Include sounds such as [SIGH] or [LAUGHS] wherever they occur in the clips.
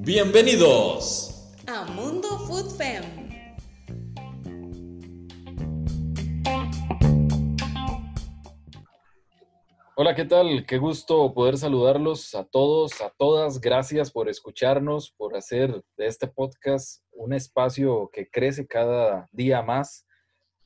Bienvenidos a Mundo Food Fem. Hola, ¿qué tal? Qué gusto poder saludarlos a todos, a todas. Gracias por escucharnos, por hacer de este podcast un espacio que crece cada día más.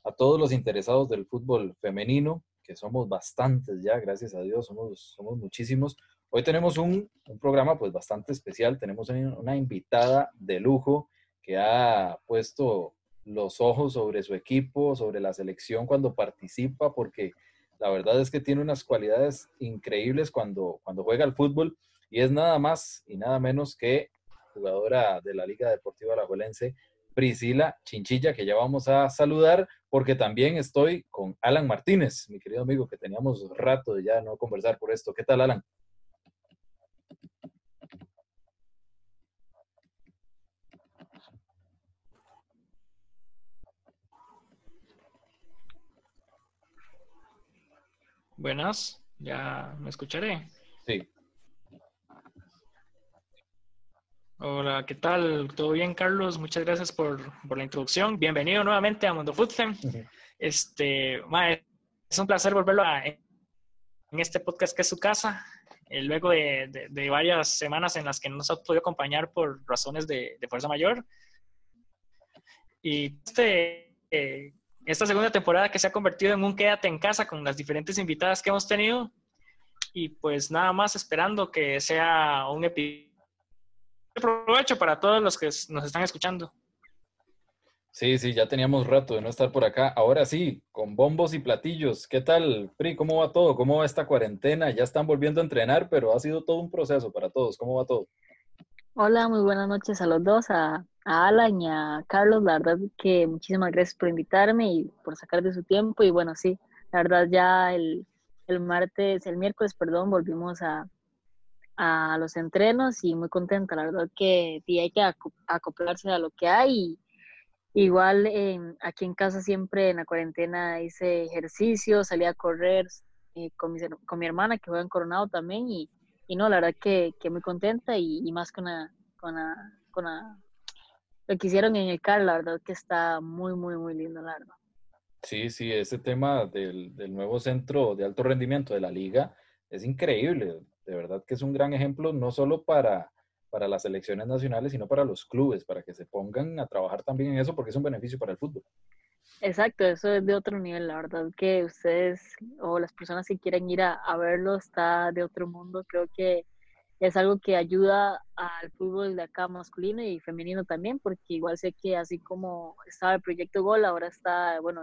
A todos los interesados del fútbol femenino, que somos bastantes ya, gracias a Dios, somos, somos muchísimos. Hoy tenemos un, programa pues bastante especial, tenemos una invitada de lujo que ha puesto los ojos sobre su equipo, sobre la selección cuando participa, porque la verdad es que tiene unas cualidades increíbles cuando, cuando juega al fútbol y es nada más y nada menos que jugadora de la Liga Deportiva Alajuelense, Priscila Chinchilla, que ya vamos a saludar, porque también estoy con Alan Martínez, mi querido amigo, que teníamos rato de ya no conversar por esto. ¿Qué tal, Alan? Buenas, ya me escucharé. Sí. Hola, ¿qué tal? ¿Todo bien, Carlos? Muchas gracias por, la introducción. Bienvenido nuevamente a Mundo Food Este, es un placer volverlo a, en este podcast que es su casa. Eh, luego de, varias semanas en las que no nos ha podido acompañar por razones de, fuerza mayor. Y este, eh, esta segunda temporada que se ha convertido en un quédate en casa con las diferentes invitadas que hemos tenido. Y pues nada más esperando que sea un episodio de provecho para todos los que nos están escuchando. Sí, sí, ya teníamos rato de no estar por acá. Ahora sí, con bombos y platillos. ¿Qué tal, Pri? ¿Cómo va todo? ¿Cómo va esta cuarentena? Ya están volviendo a entrenar, pero ha sido todo un proceso para todos. ¿Cómo va todo? Hola, muy buenas noches a los dos, a, Alan y a Carlos. La verdad que muchísimas gracias por invitarme y por sacar de su tiempo. Y bueno, sí, la verdad ya el, martes, el miércoles, perdón, volvimos a, los entrenos y muy contenta. La verdad que hay que acoplarse a lo que hay. igual aquí en casa siempre en la cuarentena hice ejercicio, salí a correr eh, con, mi, con mi hermana que juega en Coronado también y y no, la verdad que, que muy contenta y, más con, la, con, con lo que hicieron en el CAR, la verdad que está muy, muy, muy lindo, la verdad. Sí, sí, ese tema del, del nuevo centro de alto rendimiento de la liga es increíble, de verdad que es un gran ejemplo, no solo para, para las selecciones nacionales, sino para los clubes, para que se pongan a trabajar también en eso, porque es un beneficio para el fútbol. Exacto, eso es de otro nivel, la verdad que ustedes o las personas que quieren ir a, verlo está de otro mundo, creo que es algo que ayuda al fútbol de acá masculino y femenino también, porque igual sé que así como estaba el proyecto Gol, ahora está, bueno,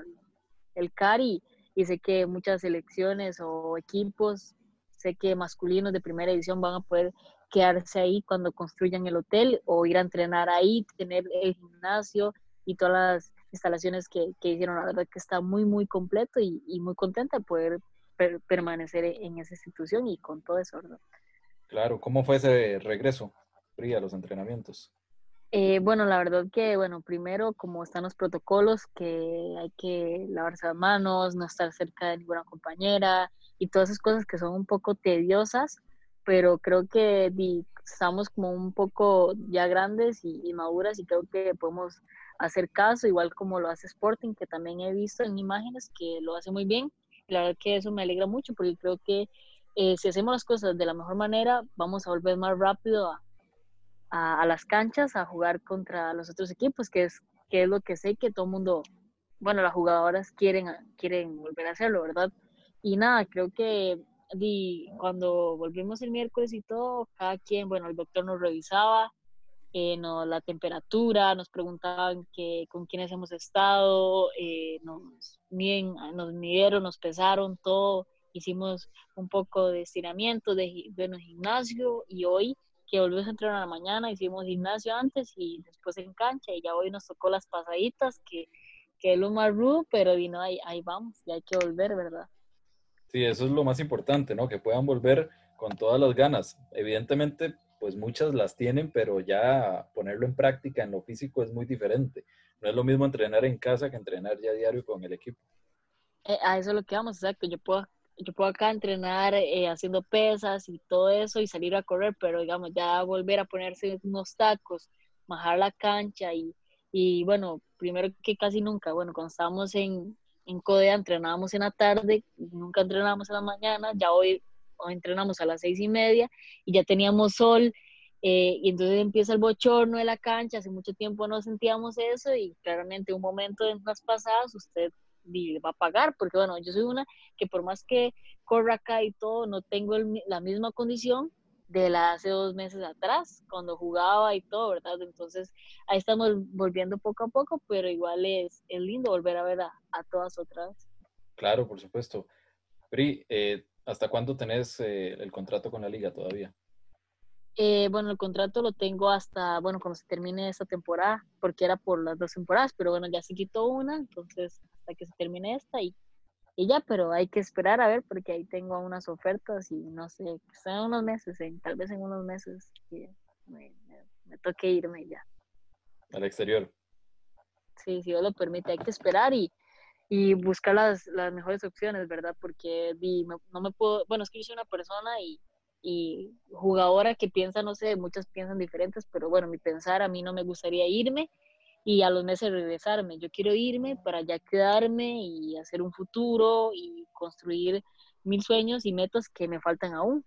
el CARI y sé que muchas selecciones o equipos, sé que masculinos de primera edición van a poder quedarse ahí cuando construyan el hotel o ir a entrenar ahí, tener el gimnasio y todas las instalaciones que, hicieron. La verdad que está muy, muy completo y, muy contenta de poder permanecer en esa institución y con todo eso, ¿verdad? Claro, ¿cómo fue ese regreso, a los entrenamientos? Eh, bueno, la verdad que, bueno, primero, como están los protocolos, que hay que lavarse las manos, no estar cerca de ninguna compañera y todas esas cosas que son un poco tediosas, pero creo que estamos como un poco ya grandes y, y maduras y creo que podemos hacer caso, igual como lo hace Sporting, que también he visto en imágenes que lo hace muy bien. La verdad que eso me alegra mucho porque creo que eh, si hacemos las cosas de la mejor manera, vamos a volver más rápido a, a, las canchas, a jugar contra los otros equipos, que es, que es lo que sé que todo el mundo, bueno, las jugadoras quieren, quieren volver a hacerlo, ¿verdad? Y nada, creo que cuando volvimos el miércoles y todo, cada quien, bueno, el doctor nos revisaba, eh, no, la temperatura, nos preguntaban que, con quiénes hemos estado, eh, nos, miden, nos midieron, nos pesaron todo, hicimos un poco de estiramiento de, de gimnasio y hoy que volvimos a entrenar a la mañana, hicimos gimnasio antes y después en cancha y ya hoy nos tocó las pasaditas, que, que es lo más rudo, pero vino ahí, ahí vamos, y hay que volver, ¿verdad? Sí, eso es lo más importante, ¿no? Que puedan volver con todas las ganas. Evidentemente, pues muchas las tienen, pero ya ponerlo en práctica en lo físico es muy diferente. No es lo mismo entrenar en casa que entrenar ya diario con el equipo. Eh, a eso es lo que vamos, exacto. Yo puedo yo puedo acá entrenar eh, haciendo pesas y todo eso y salir a correr, pero digamos, ya volver a ponerse unos tacos, bajar la cancha y, y bueno, primero que casi nunca, bueno, cuando estábamos en, en CODEA entrenábamos en la tarde, nunca entrenábamos en la mañana, ya hoy, entrenamos a las seis y media y ya teníamos sol eh, y entonces empieza el bochorno de la cancha, hace mucho tiempo no sentíamos eso y claramente un momento de unas pasadas usted va a pagar, porque bueno, yo soy una que por más que corra acá y todo, no tengo la misma condición de la hace dos meses atrás, cuando jugaba y todo, ¿verdad? Entonces ahí estamos volviendo poco a poco, pero igual es, es lindo volver a ver a, todas otras. Claro, por supuesto. Pri, eh, ¿hasta cuándo tenés eh, el contrato con la liga todavía? Eh, bueno, el contrato lo tengo hasta, bueno, cuando se termine esta temporada, porque era por las dos temporadas, pero bueno, ya se quitó una, entonces hasta que se termine esta y, y ya, pero hay que esperar a ver, porque ahí tengo unas ofertas y no sé, en unos meses, en, tal vez en unos meses que me, toque irme ya. Al exterior. Sí, si Dios lo permite, hay que esperar y, y buscar las, las mejores opciones, ¿verdad? Porque no me puedo, bueno, es que yo soy una persona y y jugadora que piensa, no sé, muchas piensan diferentes, pero bueno, mi pensar, a mí no me gustaría irme y a los meses regresarme. Yo quiero irme para ya quedarme y hacer un futuro y construir mil sueños y metas que me faltan aún.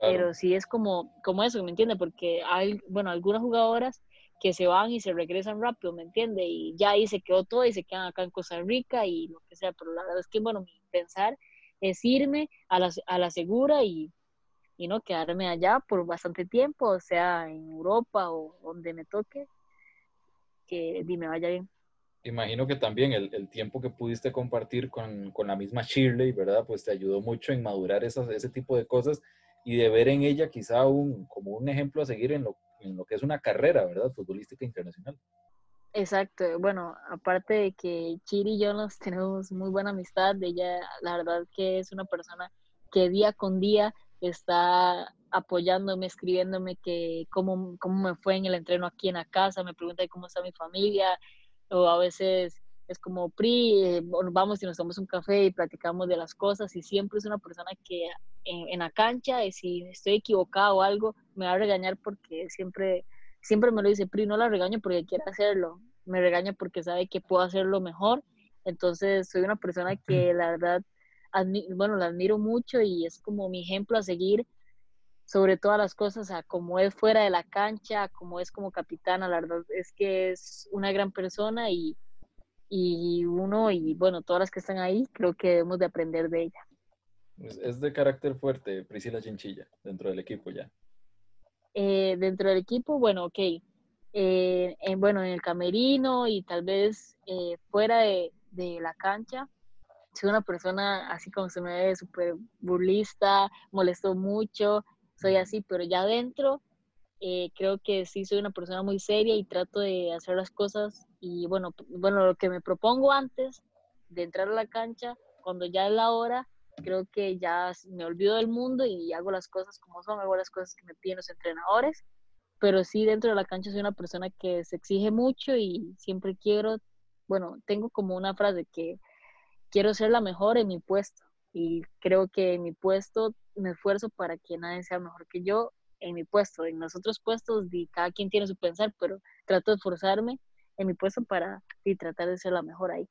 Pero sí es como, como eso, ¿me entiende? Porque hay, bueno, algunas jugadoras que se van y se regresan rápido, ¿me entiende? Y ya ahí se quedó todo y se quedan acá en Costa Rica y lo que sea, pero la verdad es que, bueno, mi pensar es irme a la, a la segura y, y no quedarme allá por bastante tiempo, o sea, en Europa o donde me toque, que dime vaya bien. Imagino que también el, el tiempo que pudiste compartir con, con, la misma Shirley, ¿verdad? Pues te ayudó mucho en madurar esas, ese tipo de cosas y de ver en ella quizá un, como un ejemplo a seguir en lo, en lo que es una carrera, ¿verdad? Futbolística internacional. Exacto, bueno, aparte de que Chiri y yo nos [LAUGHS] tenemos muy buena amistad, ella la verdad que es una persona que día con día está apoyándome, escribiéndome que cómo, cómo me fue en el entreno aquí en la casa, me pregunta cómo está mi familia, o a veces es como, Pri, eh, vamos y nos tomamos un café y platicamos de las cosas, y siempre es una persona que en, la cancha, y si estoy equivocado o algo, me va a regañar porque siempre, siempre me lo dice, Pri, no la regaño porque quiere hacerlo, me regaña porque sabe que puedo hacerlo mejor, entonces soy una persona que la verdad bueno, la admiro mucho y es como mi ejemplo a seguir sobre todas las cosas, a como es fuera de la cancha, como es como capitana, la verdad es que es una gran persona y, y uno y bueno, todas las que están ahí, creo que debemos de aprender de ella. Es, de carácter fuerte, Priscila Chinchilla, dentro del equipo ya. Eh, dentro del equipo, bueno, ok. Eh, en, bueno, en el camerino y tal vez eh, fuera de, de la cancha, soy una persona así como se me ve, súper burlista, molesto mucho, soy así, pero ya adentro eh, creo que sí soy una persona muy seria y trato de hacer las cosas y bueno, bueno, lo que me propongo antes de entrar a la cancha, cuando ya es la hora, creo que ya me olvido del mundo y hago las cosas como son, hago las cosas que me piden los entrenadores, pero sí dentro de la cancha soy una persona que se exige mucho y siempre quiero, bueno, tengo como una frase que quiero ser la mejor en mi puesto y creo que en mi puesto me esfuerzo para que nadie sea mejor que yo en mi puesto. En los otros puestos cada quien tiene su pensar, pero trato de esforzarme en mi puesto para y tratar de ser la mejor ahí.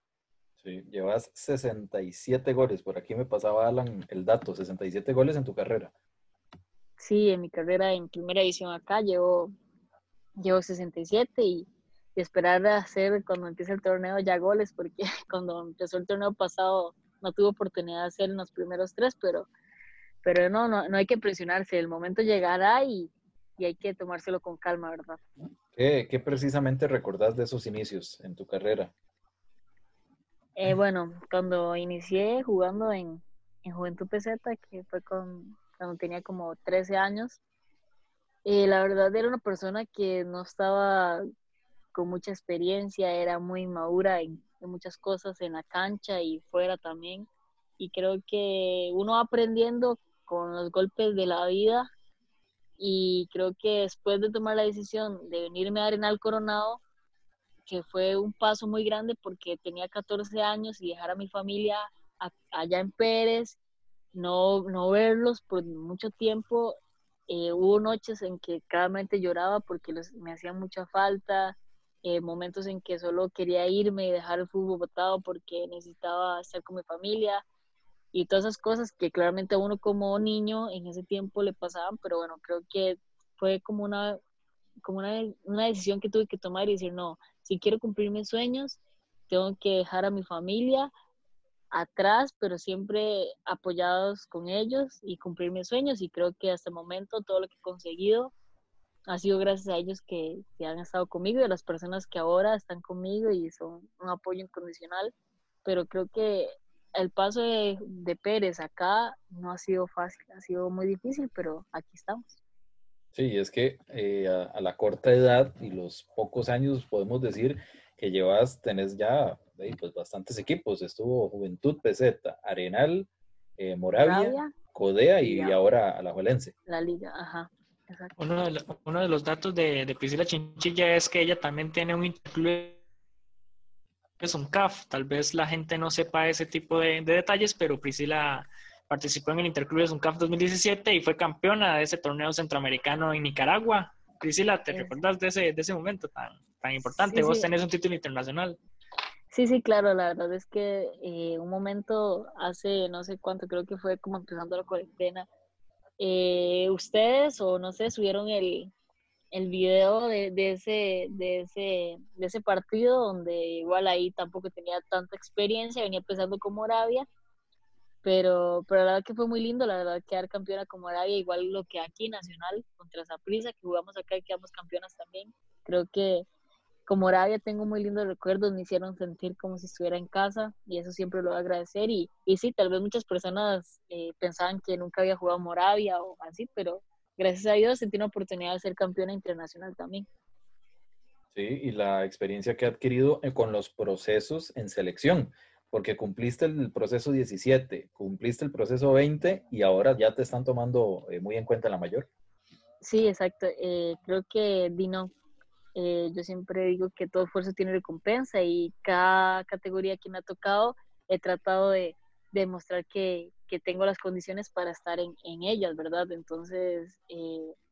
Sí, llevas 67 goles. Por aquí me pasaba Alan el dato, 67 goles en tu carrera. Sí, en mi carrera en primera edición acá llevo, llevo 67 y y esperar a hacer cuando empiece el torneo ya goles, porque [LAUGHS] cuando empezó el torneo pasado no tuve oportunidad de hacer en los primeros tres, pero, pero no, no, no hay que presionarse, el momento llegará y, y hay que tomárselo con calma, ¿verdad? ¿Qué, ¿Qué, precisamente recordás de esos inicios en tu carrera? Eh, bueno, cuando inicié jugando en, en Juventud Peseta, que fue con, cuando tenía como 13 años, eh, la verdad era una persona que no estaba con mucha experiencia, era muy madura en, muchas cosas en la cancha y fuera también. Y creo que uno va aprendiendo con los golpes de la vida y creo que después de tomar la decisión de venirme a Arenal Coronado, que fue un paso muy grande porque tenía 14 años y dejar a mi familia allá en Pérez, no, no verlos por mucho tiempo. Eh, hubo noches en que claramente lloraba porque me hacían mucha falta, eh, momentos en que solo quería irme y dejar el fútbol botado porque necesitaba estar con mi familia y todas esas cosas que claramente uno como niño en ese tiempo le pasaban, pero bueno, creo que fue como una, como una, una decisión que tuve que tomar y decir, no, si quiero cumplir mis sueños, tengo que dejar a mi familia atrás, pero siempre apoyados con ellos y cumplir mis sueños. Y creo que hasta el momento todo lo que he conseguido ha sido gracias a ellos que, que han estado conmigo y a las personas que ahora están conmigo y son un apoyo incondicional. Pero creo que el paso de, de Pérez acá no ha sido fácil, ha sido muy difícil, pero aquí estamos. Sí, es que eh, a, la corta edad y los pocos años podemos decir que llevas, tenés ya pues, bastantes equipos. Estuvo Juventud Peseta, Arenal, eh, Moravia, Codea y, ahora la Juelense. La liga, ajá. Uno de, uno de, los datos de, de, Priscila Chinchilla es que ella también tiene un interclub, es un CAF. Tal vez la gente no sepa ese tipo de, de detalles, pero Priscila Participó en el Interclubes UNCAF 2017 y fue campeona de ese torneo centroamericano en Nicaragua. Priscila, ¿te recuerdas de ese, de ese momento tan, tan importante? Vos tenés un título internacional. Sí, sí, claro, la verdad es que eh, un momento hace no sé cuánto, creo que fue como empezando la cuarentena, eh, ustedes o no sé, subieron el, el video de, de, ese, de, ese, de ese partido donde igual ahí tampoco tenía tanta experiencia, venía empezando como Arabia pero, pero la verdad que fue muy lindo, la verdad, quedar campeona como Arabia, igual lo que aquí Nacional contra Zaprisa, que jugamos acá y quedamos campeonas también. Creo que como Arabia tengo muy lindos recuerdos, me hicieron sentir como si estuviera en casa y eso siempre lo voy a agradecer. Y, y sí, tal vez muchas personas eh, pensaban que nunca había jugado Moravia o así, pero gracias a Dios sentí una oportunidad de ser campeona internacional también. Sí, y la experiencia que ha adquirido eh, con los procesos en selección porque cumpliste el proceso 17, cumpliste el proceso 20 y ahora ya te están tomando eh, muy en cuenta la mayor. Sí, exacto. Eh, creo que Dino, eh, yo siempre digo que todo esfuerzo tiene recompensa y cada categoría que me ha tocado he tratado de demostrar que, que tengo las condiciones para estar en, en ellas, ¿verdad? Entonces,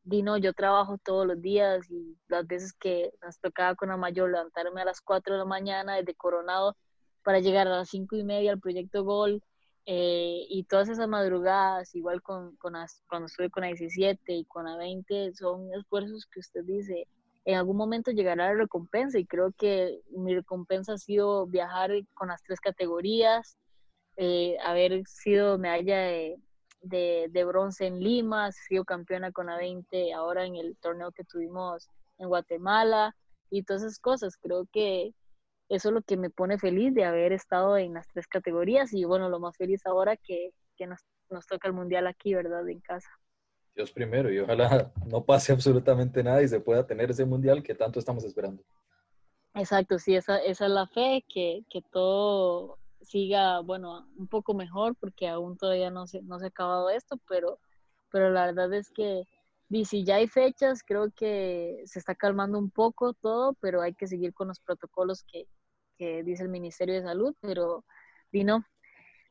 Dino, yo trabajo todos los días y las veces que nos tocaba con la mayor levantarme a las 4 de la mañana desde Coronado para llegar a las cinco y media al proyecto Gol eh, y todas esas madrugadas, igual con, con cuando estuve con la 17 y con la 20, son esfuerzos que usted dice, en algún momento llegará la recompensa y creo que mi recompensa ha sido viajar con las tres categorías, eh, haber sido medalla de, bronce en Lima, sido campeona con la 20 ahora en el torneo que tuvimos en Guatemala y todas esas cosas. Creo que eso es lo que me pone feliz de haber estado en las tres categorías y bueno, lo más feliz ahora que, que nos, nos, toca el mundial aquí, ¿verdad? En casa. Dios primero y ojalá [LAUGHS] no pase absolutamente nada y se pueda tener ese mundial que tanto estamos esperando. Exacto, sí, esa, esa es la fe, que, que todo siga, bueno, un poco mejor porque aún todavía no se, no se ha acabado esto, pero, pero la verdad es que y si ya hay fechas, creo que se está calmando un poco todo, pero hay que seguir con los protocolos que, que dice el Ministerio de Salud, pero vino,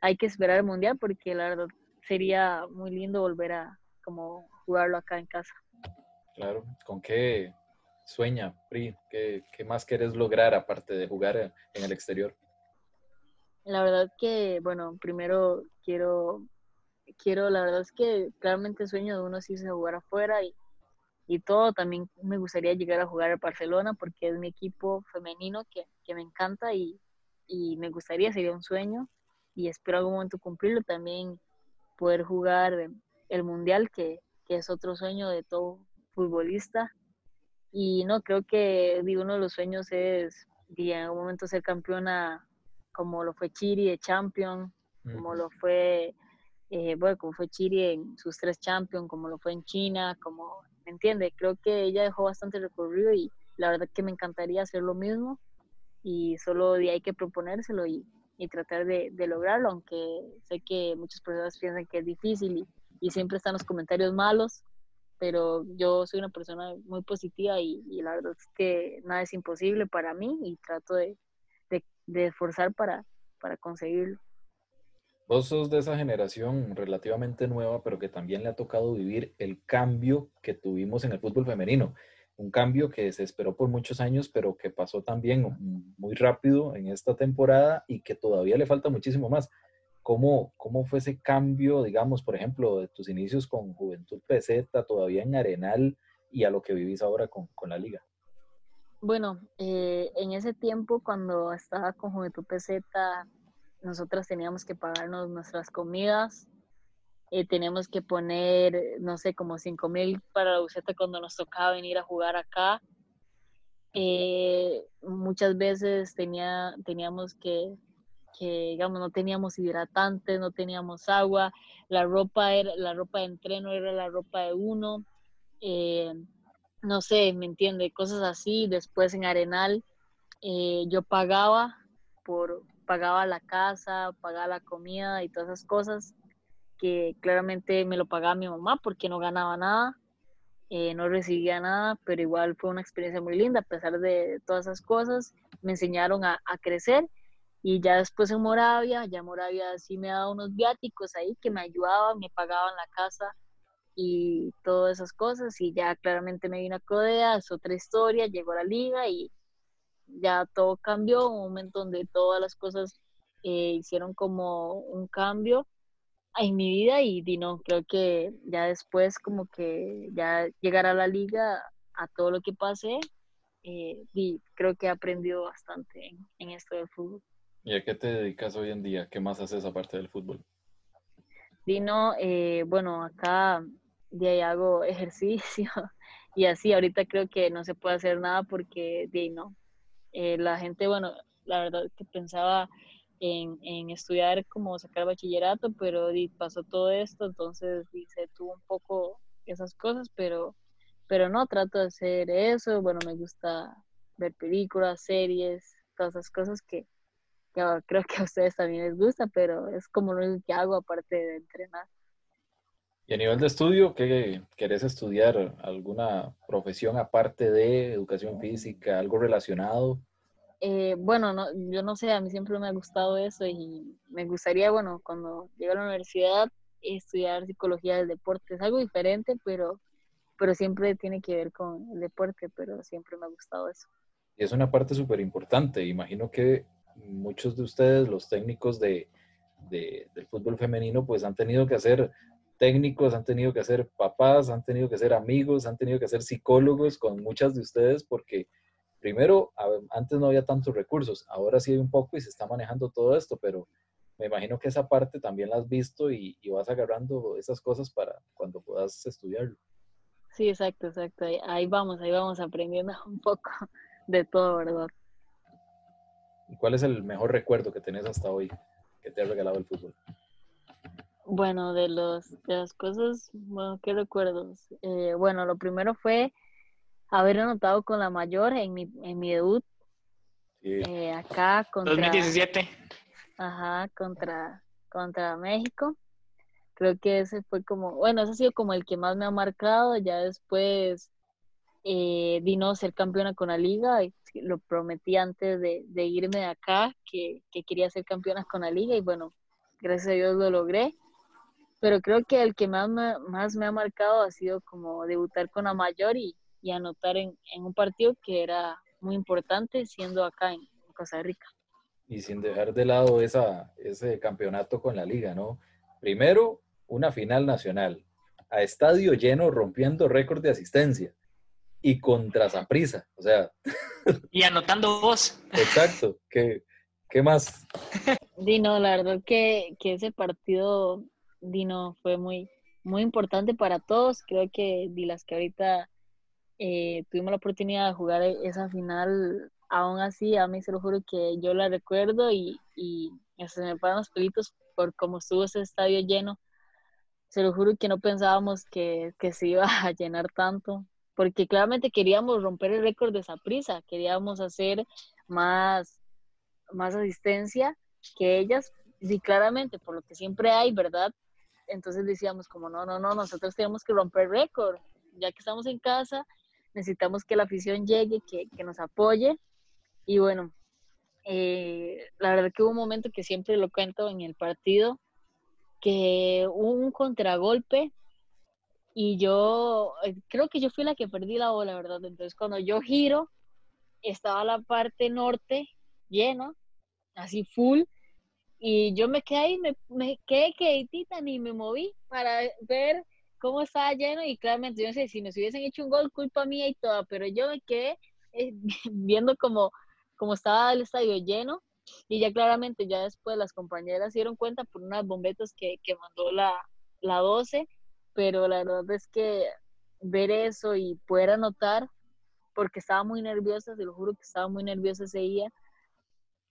hay que esperar el Mundial porque la verdad sería muy lindo volver a como jugarlo acá en casa. Claro, ¿con qué sueña, Pri? ¿Qué, qué más quieres lograr aparte de jugar en el exterior? La verdad que, bueno, primero quiero quiero, la verdad es que claramente sueño de uno sí se jugar afuera y, y todo. También me gustaría llegar a jugar a Barcelona porque es mi equipo femenino que, que me encanta y, y, me gustaría, sería un sueño y espero algún momento cumplirlo. También poder jugar el Mundial, que, que es otro sueño de todo futbolista. Y no, creo que uno de los sueños es en algún momento ser campeona como lo fue Chiri de Champion, como lo fue eh, bueno, como fue Chile en sus tres Champions, como lo fue en China, como, ¿me entiende? Creo que ella dejó bastante recorrido y la verdad que me encantaría hacer lo mismo y solo de hay que proponérselo y, y tratar de, de, lograrlo, aunque sé que muchas personas piensan que es difícil y, y, siempre están los comentarios malos, pero yo soy una persona muy positiva y, y, la verdad es que nada es imposible para mí y trato de, de, de esforzar para, para conseguirlo. Vos sos de esa generación relativamente nueva, pero que también le ha tocado vivir el cambio que tuvimos en el fútbol femenino. Un cambio que se esperó por muchos años, pero que pasó también muy rápido en esta temporada y que todavía le falta muchísimo más. ¿Cómo, cómo fue ese cambio, digamos, por ejemplo, de tus inicios con Juventud Peseta, todavía en Arenal y a lo que vivís ahora con, con la liga? Bueno, eh, en ese tiempo cuando estaba con Juventud Peseta, nosotras teníamos que pagarnos nuestras comidas, eh, teníamos que poner, no sé, como 5 mil para la buceta cuando nos tocaba venir a jugar acá. Eh, muchas veces tenía, teníamos que, que, digamos, no teníamos hidratantes, no teníamos agua, la ropa, era, la ropa de entreno era la ropa de uno, eh, no sé, ¿me entiende? Cosas así. Después en Arenal yo pagaba por, pagaba la casa, pagaba la comida y todas esas cosas que claramente me lo pagaba mi mamá porque no ganaba nada, eh, no recibía nada, pero igual fue una experiencia muy linda a pesar de todas esas cosas. Me enseñaron a, crecer y ya después en Moravia, ya Moravia sí me daba unos viáticos ahí que me ayudaban, me pagaban la casa y todas esas cosas y ya claramente me vino a Codea, es otra historia, llegó a la liga y ya todo cambió, un momento donde todas las cosas eh, hicieron como un cambio en mi vida y, no, creo que ya después como que ya llegar a la liga, a todo lo que pasé, eh, y creo que he aprendido bastante en, esto del fútbol. ¿Y a qué te dedicas hoy en día? ¿Qué más haces aparte del fútbol? Dino, eh, bueno, acá de ahí hago [LAUGHS] ejercicio y así, ahorita creo que no se puede hacer nada porque de no, eh, la gente, bueno, la verdad que pensaba en, en, estudiar como sacar bachillerato, pero pasó todo esto, entonces se tuvo un poco esas cosas, pero, pero no, trato de hacer eso, bueno, me gusta ver películas, series, todas esas cosas que, que creo que a ustedes también les gusta, pero es como lo que hago aparte de entrenar. Y a nivel de estudio, ¿qué querés estudiar? ¿Alguna profesión aparte de educación física, algo relacionado? Eh, bueno, no, yo no sé, a mí siempre me ha gustado eso y me gustaría, bueno, cuando llegue a la universidad, estudiar psicología del deporte. Es algo diferente, pero, pero siempre tiene que ver con el deporte, pero siempre me ha gustado eso. Y es una parte súper importante. Imagino que muchos de ustedes, los técnicos de, de, del fútbol femenino, pues han tenido que hacer técnicos, han tenido que ser papás, han tenido que ser amigos, han tenido que ser psicólogos con muchas de ustedes porque primero, antes no había tantos recursos, ahora sí hay un poco y se está manejando todo esto, pero me imagino que esa parte también la has visto y, vas agarrando esas cosas para cuando puedas estudiarlo. Sí, exacto, exacto. Ahí vamos, ahí vamos aprendiendo [LAUGHS] un poco de todo, ¿verdad? ¿Cuál es el mejor recuerdo que tenés hasta hoy que te ha regalado el fútbol? Bueno, de, los, de las cosas, bueno, ¿qué recuerdos? Eh, bueno, lo primero fue haber anotado con la mayor en mi, en mi debut. Eh, acá contra... 2017. Ajá, contra, contra México. Creo que ese fue como, bueno, ese ha sido como el que más me ha marcado. Ya después eh, vino ser campeona con la liga. Y lo prometí antes de, de irme de acá, que, que quería ser campeona con la liga. Y bueno, gracias a Dios lo logré pero creo que el que más me, más me ha marcado ha sido como debutar con la mayor y, y anotar en, en, un partido que era muy importante siendo acá en Costa Rica. Y sin dejar de lado esa, ese campeonato con la liga, ¿no? Primero, una final nacional, a estadio lleno rompiendo récord de asistencia y contra Zaprisa, o sea. Y anotando vos. Exacto, ¿qué, qué más? Dino, la verdad que, que ese partido Dino fue muy, muy importante para todos. Creo que de las que ahorita eh, tuvimos la oportunidad de jugar esa final, aún así, a mí se lo juro que yo la recuerdo y, y se me paran los pelitos por cómo estuvo ese estadio lleno. Se lo juro que no pensábamos que, que se iba a llenar tanto, porque claramente queríamos romper el récord de esa prisa, queríamos hacer más, más asistencia que ellas, y claramente por lo que siempre hay, ¿verdad? entonces decíamos como, no, no, no, nosotros tenemos que romper récord, ya que estamos en casa, necesitamos que la afición llegue, que, que nos apoye. Y bueno, eh, la verdad que hubo un momento que siempre lo cuento en el partido, que hubo un contragolpe y yo eh, creo que yo fui la que perdí la bola, ¿verdad? Entonces cuando yo giro, estaba la parte norte llena, así full, y yo me quedé ahí, me, me quedé queditita, ni me moví para ver cómo estaba lleno y claramente yo no sé si nos hubiesen hecho un gol, culpa mía y toda, pero yo me quedé eh, [LAUGHS] viendo como, como estaba el estadio lleno y ya claramente ya después las compañeras se dieron cuenta por unas bombetas que, que mandó la, la 12 pero la verdad es que ver eso y poder anotar, porque estaba muy nerviosa, se lo juro que estaba muy nerviosa ese día,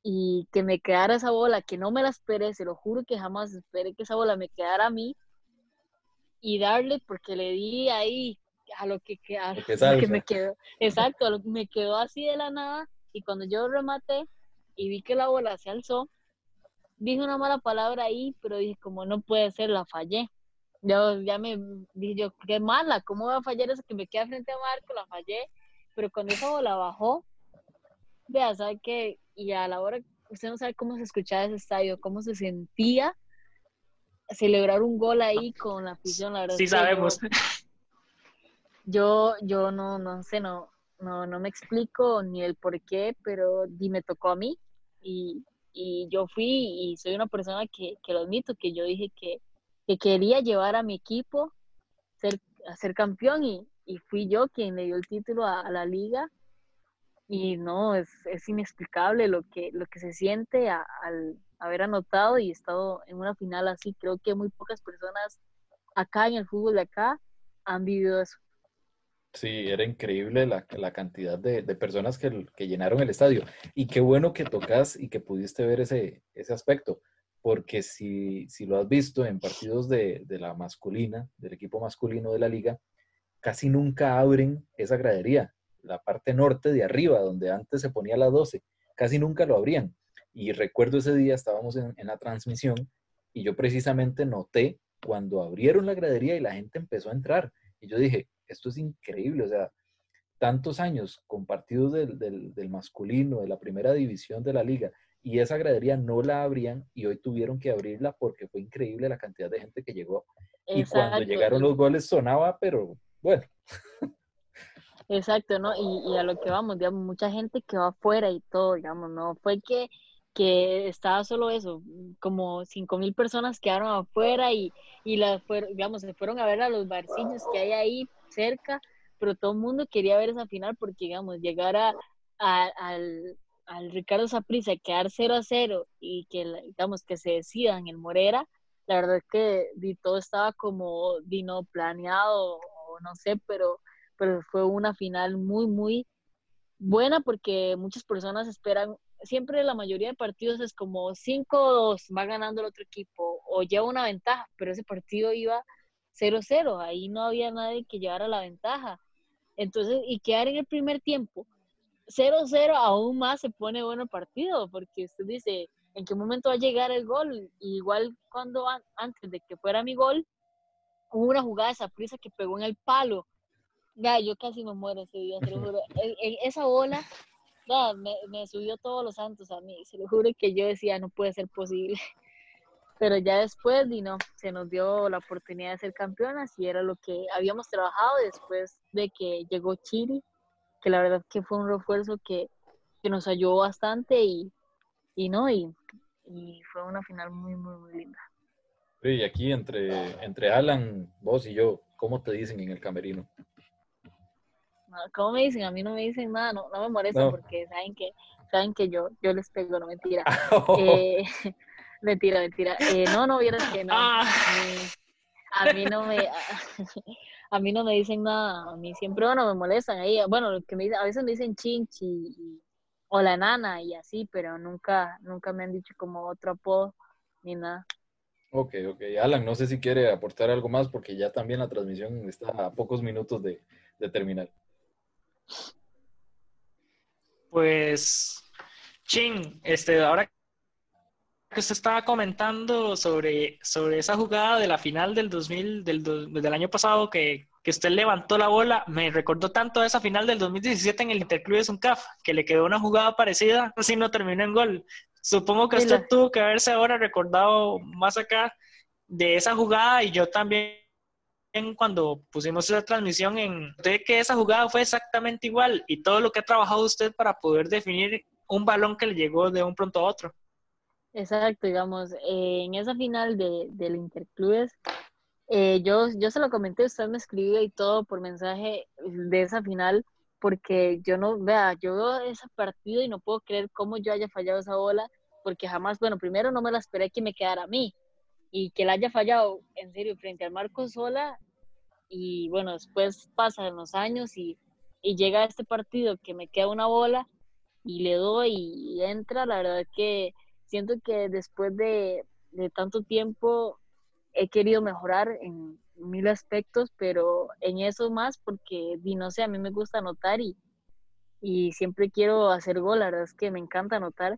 y que me quedara esa bola, que no me la esperé, se lo juro que jamás esperé que esa bola me quedara a mí, y darle, porque le di ahí a lo que, a lo que me quedó, exacto, lo que me quedó así de la nada, y cuando yo rematé y vi que la bola se alzó, dije una mala palabra ahí, pero dije, como no puede ser, la fallé. Yo ya me dije yo, qué mala, ¿cómo va a fallar eso que me queda frente a Marco? La fallé, pero cuando esa bola bajó, vea, ¿sabe qué? Y a la hora, usted no sabe cómo se escuchaba ese estadio, cómo se sentía celebrar un gol ahí con la afición, la verdad. Sí, sabemos. Yo, yo, no, no sé, no, no, no me explico ni el por qué, pero me tocó a mí y, y yo fui y soy una persona que, que lo admito, que yo dije que que quería llevar a mi equipo a ser campeón y, fui yo quien le dio el título a, la liga. Y no, es, es, inexplicable lo que, lo que se siente al haber anotado y estado en una final así. Creo que muy pocas personas acá en el fútbol de acá han vivido eso. Sí, era increíble la, cantidad de, de personas que, que, llenaron el estadio. Y qué bueno que tocas y que pudiste ver ese, ese aspecto, porque si, si lo has visto en partidos de, de, la masculina, del equipo masculino de la liga, casi nunca abren esa gradería, la parte norte de arriba, donde antes se ponía la 12, casi nunca lo abrían. Y recuerdo ese día, estábamos en, en la transmisión y yo precisamente noté cuando abrieron la gradería y la gente empezó a entrar. Y yo dije, esto es increíble, o sea, tantos años con partidos del, del, del masculino, de la primera división de la liga, y esa gradería no la abrían y hoy tuvieron que abrirla porque fue increíble la cantidad de gente que llegó. Y cuando llegaron los goles sonaba, pero bueno. Exacto, ¿no? Y, a lo que vamos, digamos, mucha gente que va afuera y todo, digamos, no fue que, que estaba solo eso, como cinco mil personas quedaron afuera y, y las fueron, digamos, se fueron a ver a los barcillos que hay ahí cerca, pero todo el mundo quería ver esa final porque, digamos, llegar a, al, al Ricardo Saprissa quedar 0 a 0 y que, digamos, que se decida en el Morera, la verdad que todo estaba como vino planeado o no sé, pero, pero fue una final muy, muy buena porque muchas personas esperan, siempre la mayoría de partidos es como 5-2, va ganando el otro equipo o lleva una ventaja, pero ese partido iba 0-0, ahí no había nadie que llevara la ventaja. Entonces, y quedar en el primer tiempo 0-0 aún más se pone bueno el partido, porque usted dice, ¿en qué momento va a llegar el gol? igual cuando antes de que fuera mi gol, hubo una jugada de esa prisa que pegó en el palo. Ya, yo casi me muero ese día, se lo juro. [LAUGHS] En, esa bola, ya, me, me, subió todos los santos a mí, se lo juro que yo decía, no puede ser posible. [LAUGHS] Pero ya después, y no, se nos dio la oportunidad de ser campeonas y era lo que habíamos trabajado después de que llegó Chile que la verdad que fue un refuerzo que, que nos ayudó bastante y, y no, y, y, fue una final muy, muy, muy linda. Y aquí entre, entre Alan, vos y yo, ¿cómo te dicen en el camerino? ¿Cómo me dicen? A mí no me dicen nada, no, no me molesta porque saben que, saben que yo, yo les pego, no mentira. [LAUGHS] eh, [LAUGHS] mentira, mentira. Eh, no, no, vieras que no. Ah. A mí no me [LAUGHS] a mí no me dicen nada, a mí siempre, bueno, me molestan ahí, bueno, que me, a veces me dicen chinchi o la nana y así, pero nunca, nunca me han dicho como otro apodo ni nada. Ok, ok. Alan, no sé si quiere aportar algo más porque ya también la transmisión está a pocos minutos de, de terminar. Pues, Chin, este, ahora que usted estaba comentando sobre, sobre esa jugada de la final del 2000, del, del año pasado, que, que, usted levantó la bola, me recordó tanto a esa final del 2017 en el Interclub de Suncaf, que le quedó una jugada parecida, así no terminó en gol. Supongo que usted tuvo que haberse ahora recordado más acá de esa jugada y yo también cuando pusimos esa transmisión en de que esa jugada fue exactamente igual y todo lo que ha trabajado usted para poder definir un balón que le llegó de un pronto a otro. Exacto, digamos, eh, en esa final de, del Interclubes, eh, yo, yo se lo comenté, usted me escribió y todo por mensaje de esa final, porque yo no, vea, yo veo ese partido y no puedo creer cómo yo haya fallado esa bola, porque jamás, bueno, primero no me la esperé que me quedara a mí, y que la haya fallado, en serio, frente al Marco Sola, y bueno, después pasan los años y, y llega este partido que me queda una bola y le doy y entra, la verdad que siento que después de, tanto tiempo he querido mejorar en mil aspectos, pero en eso más porque, no sé, a mí me gusta anotar y, y siempre quiero hacer gol, la verdad es que me encanta anotar.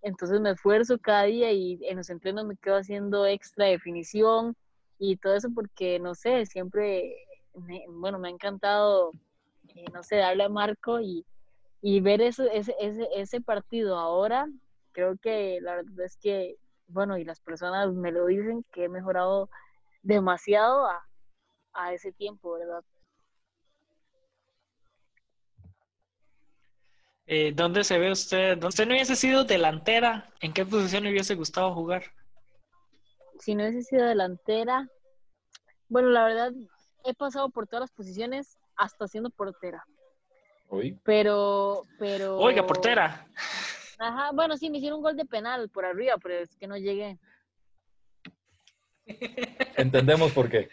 Entonces me esfuerzo cada día y en los entrenos me quedo haciendo extra definición y todo eso porque, no sé, siempre, bueno, me ha encantado, eh, no sé, darle a Marco y, y ver eso, ese, ese, ese partido ahora creo que la verdad es que, bueno, y las personas me lo dicen, que he mejorado demasiado a, ese tiempo, ¿verdad? Eh, ¿Dónde se ve usted? ¿Dónde usted no hubiese sido delantera? ¿En qué posición le hubiese gustado jugar? Si no hubiese sido delantera, bueno, la verdad, he pasado por todas las posiciones hasta siendo portera. ¿Hoy? Pero, pero... Oiga, portera. Ajá, bueno, sí, me hicieron un gol de penal por arriba, pero es que no llegué. [LAUGHS] Entendemos por qué.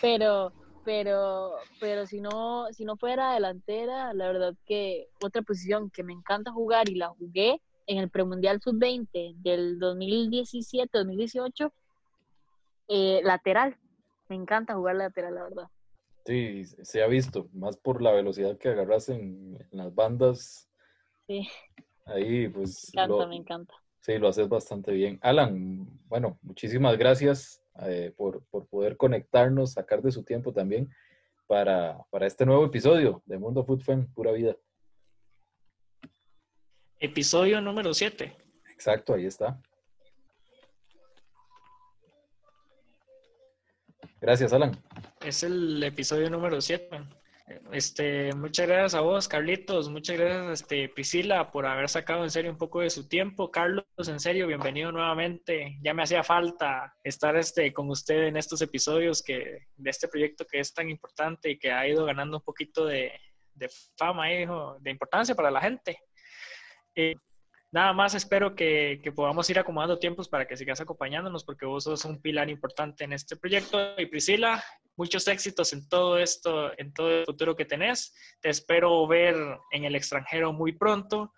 Pero, pero, pero si no, si no fuera delantera, la verdad que otra posición que me encanta jugar y la jugué en el premundial sub-20 del 2017-2018, eh, lateral. Me encanta jugar lateral, la verdad. Sí, se ha visto, más por la velocidad que agarras en las bandas Sí. Ahí, pues. Me encanta, me encanta. Sí, lo haces bastante bien. Alan, bueno, muchísimas gracias eh, por, poder conectarnos, sacar de su tiempo también para, este nuevo episodio de Mundo Food Pura Vida. Episodio número 7. Exacto, ahí está. Gracias, Alan. Es el episodio número 7. Este, muchas gracias a vos, Carlitos. Muchas gracias, este, Priscila, por haber sacado en serio un poco de su tiempo. Carlos, en serio, bienvenido nuevamente. Ya me hacía falta estar este, con usted en estos episodios que, de este proyecto que es tan importante y que ha ido ganando un poquito de, fama, hijo, de importancia para la gente. Eh, nada más espero que, que, podamos ir acomodando tiempos para que sigas acompañándonos porque vos sos un pilar importante en este proyecto. Y Priscila, muchos éxitos en todo esto, en todo el futuro que tenés. Te espero ver en el extranjero muy pronto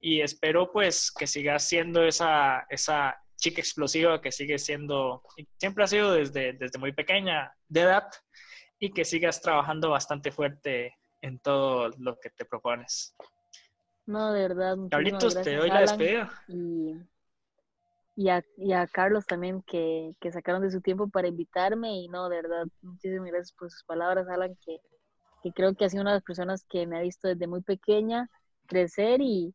y espero pues que sigas siendo esa, esa chica explosiva que sigue siendo, siempre ha sido desde, desde muy pequeña de edad y que sigas trabajando bastante fuerte en todo lo que te propones. No, de verdad. Carlitos, te doy la despedida y a, y a Carlos también que, que, sacaron de su tiempo para invitarme y no, de verdad, muchísimas gracias por sus palabras, Alan, que, que creo que ha sido una de las personas que me ha visto desde muy pequeña crecer y,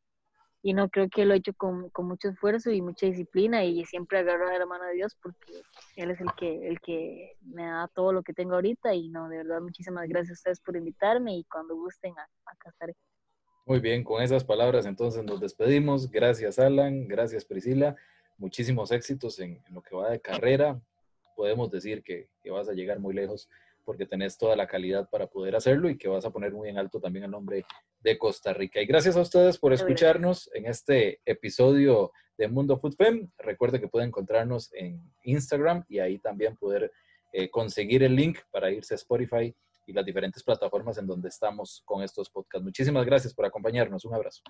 y no creo que lo he hecho con, con, mucho esfuerzo y mucha disciplina y siempre agarro de la mano de Dios porque Él es el que, el que me da todo lo que tengo ahorita y no, de verdad, muchísimas gracias a ustedes por invitarme y cuando gusten, acá estaré. Muy bien, con esas palabras entonces nos despedimos. Gracias Alan, gracias Priscila muchísimos éxitos en, lo que va de carrera. Podemos decir que, vas a llegar muy lejos porque tenés toda la calidad para poder hacerlo y que vas a poner muy en alto también el nombre de Costa Rica. Y gracias a ustedes por escucharnos en este episodio de Mundo Food Fem. Recuerde que pueden encontrarnos en Instagram y ahí también poder eh, conseguir el link para irse a Spotify y las diferentes plataformas en donde estamos con estos podcasts. Muchísimas gracias por acompañarnos. Un abrazo.